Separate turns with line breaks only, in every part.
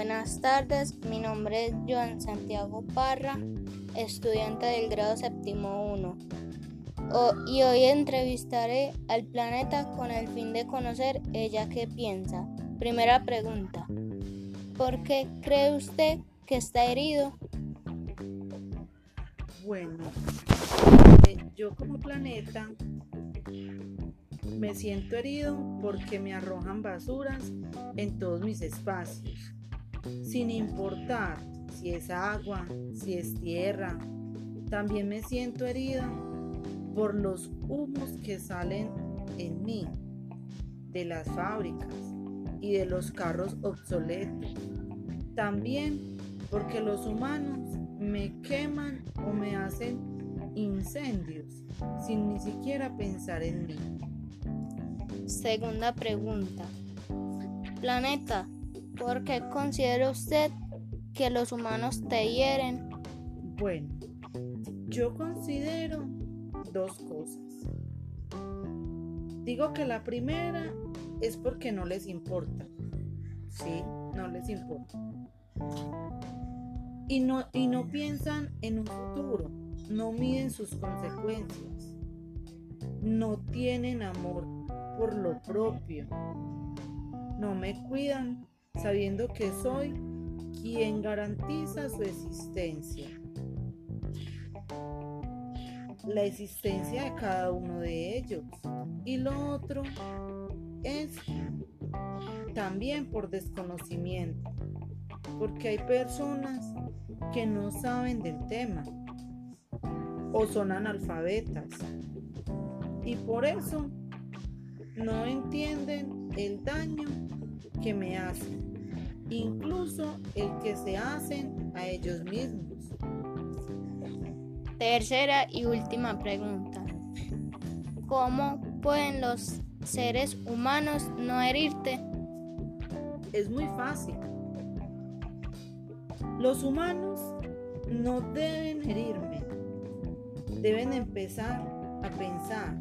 Buenas tardes, mi nombre es Joan Santiago Parra, estudiante del grado séptimo 1. y hoy entrevistaré al planeta con el fin de conocer ella qué piensa. Primera pregunta. ¿Por qué cree usted que está herido?
Bueno, eh, yo como planeta me siento herido porque me arrojan basuras en todos mis espacios, sin importar si es agua, si es tierra. También me siento herido por los humos que salen en mí de las fábricas y de los carros obsoletos. También porque los humanos me queman o me hacen incendios sin ni siquiera pensar en mí.
Segunda pregunta. Planeta, ¿por qué considera usted que los humanos te hieren?
Bueno, yo considero dos cosas. Digo que la primera es porque no les importa. Sí, no les importa. Y no, y no piensan en un futuro, no miden sus consecuencias, no tienen amor por lo propio. No me cuidan sabiendo que soy quien garantiza su existencia. La existencia de cada uno de ellos. Y lo otro es también por desconocimiento. Porque hay personas que no saben del tema o son analfabetas. Y por eso no entienden el daño que me hacen, incluso el que se hacen a ellos mismos.
Tercera y última pregunta. ¿Cómo pueden los seres humanos no herirte?
Es muy fácil. Los humanos no deben herirme. Deben empezar a pensar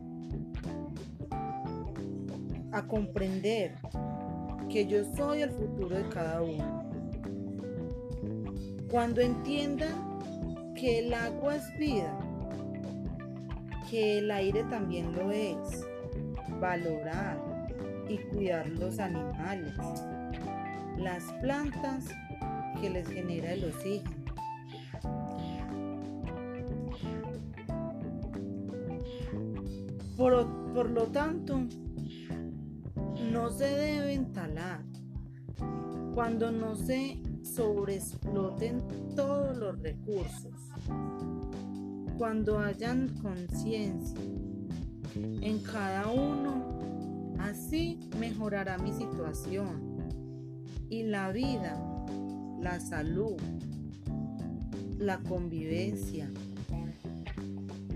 a comprender que yo soy el futuro de cada uno. Cuando entiendan que el agua es vida, que el aire también lo es, valorar y cuidar los animales, las plantas que les genera el oxígeno. Por, por lo tanto, no se deben cuando no se sobreexploten todos los recursos, cuando hayan conciencia en cada uno, así mejorará mi situación y la vida, la salud, la convivencia,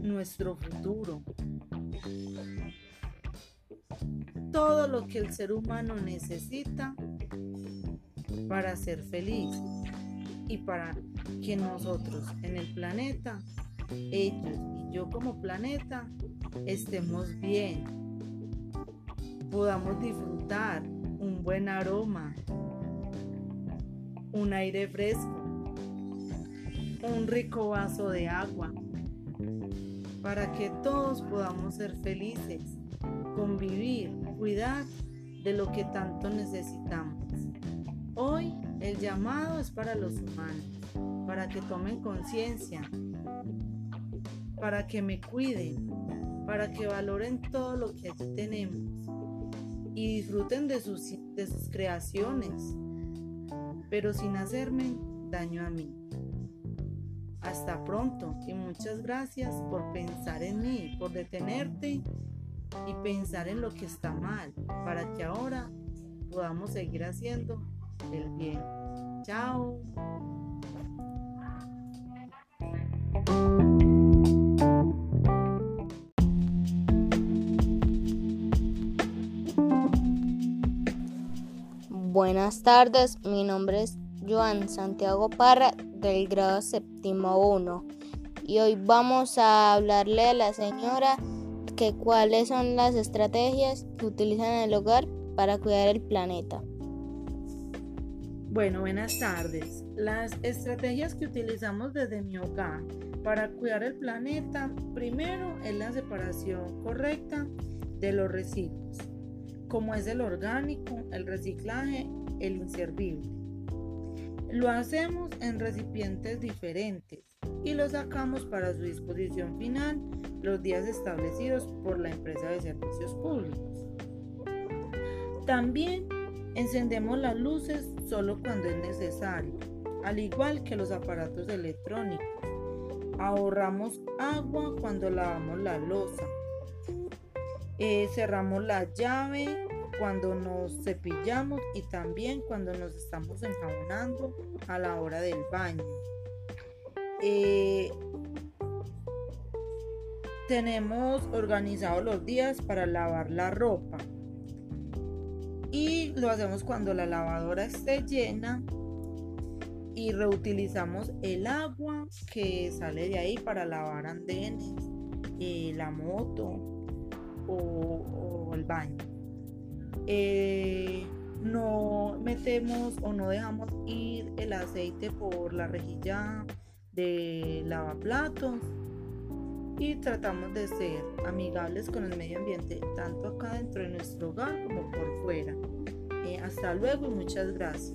nuestro futuro todo lo que el ser humano necesita para ser feliz y para que nosotros en el planeta, ellos y yo como planeta, estemos bien, podamos disfrutar un buen aroma, un aire fresco, un rico vaso de agua, para que todos podamos ser felices, convivir cuidar de lo que tanto necesitamos. Hoy el llamado es para los humanos, para que tomen conciencia, para que me cuiden, para que valoren todo lo que aquí tenemos y disfruten de sus, de sus creaciones, pero sin hacerme daño a mí. Hasta pronto y muchas gracias por pensar en mí, por detenerte y pensar en lo que está mal para que ahora podamos seguir haciendo el bien. Chao.
Buenas tardes, mi nombre es Joan Santiago Parra del grado séptimo 1 y hoy vamos a hablarle a la señora cuáles son las estrategias que utilizan en el hogar para cuidar el planeta.
Bueno, buenas tardes. Las estrategias que utilizamos desde mi hogar para cuidar el planeta, primero es la separación correcta de los residuos, como es el orgánico, el reciclaje, el inservible. Lo hacemos en recipientes diferentes y lo sacamos para su disposición final los días establecidos por la empresa de servicios públicos. También encendemos las luces solo cuando es necesario, al igual que los aparatos electrónicos. Ahorramos agua cuando lavamos la losa. Eh, cerramos la llave cuando nos cepillamos y también cuando nos estamos enjabonando a la hora del baño. Eh, tenemos organizados los días para lavar la ropa y lo hacemos cuando la lavadora esté llena y reutilizamos el agua que sale de ahí para lavar andenes, eh, la moto o, el baño. Eh, no metemos o no dejamos ir el aceite por la rejilla de lavaplatos y tratamos de ser amigables con el medio ambiente, tanto acá dentro de nuestro hogar como por fuera. Eh, hasta luego y muchas gracias.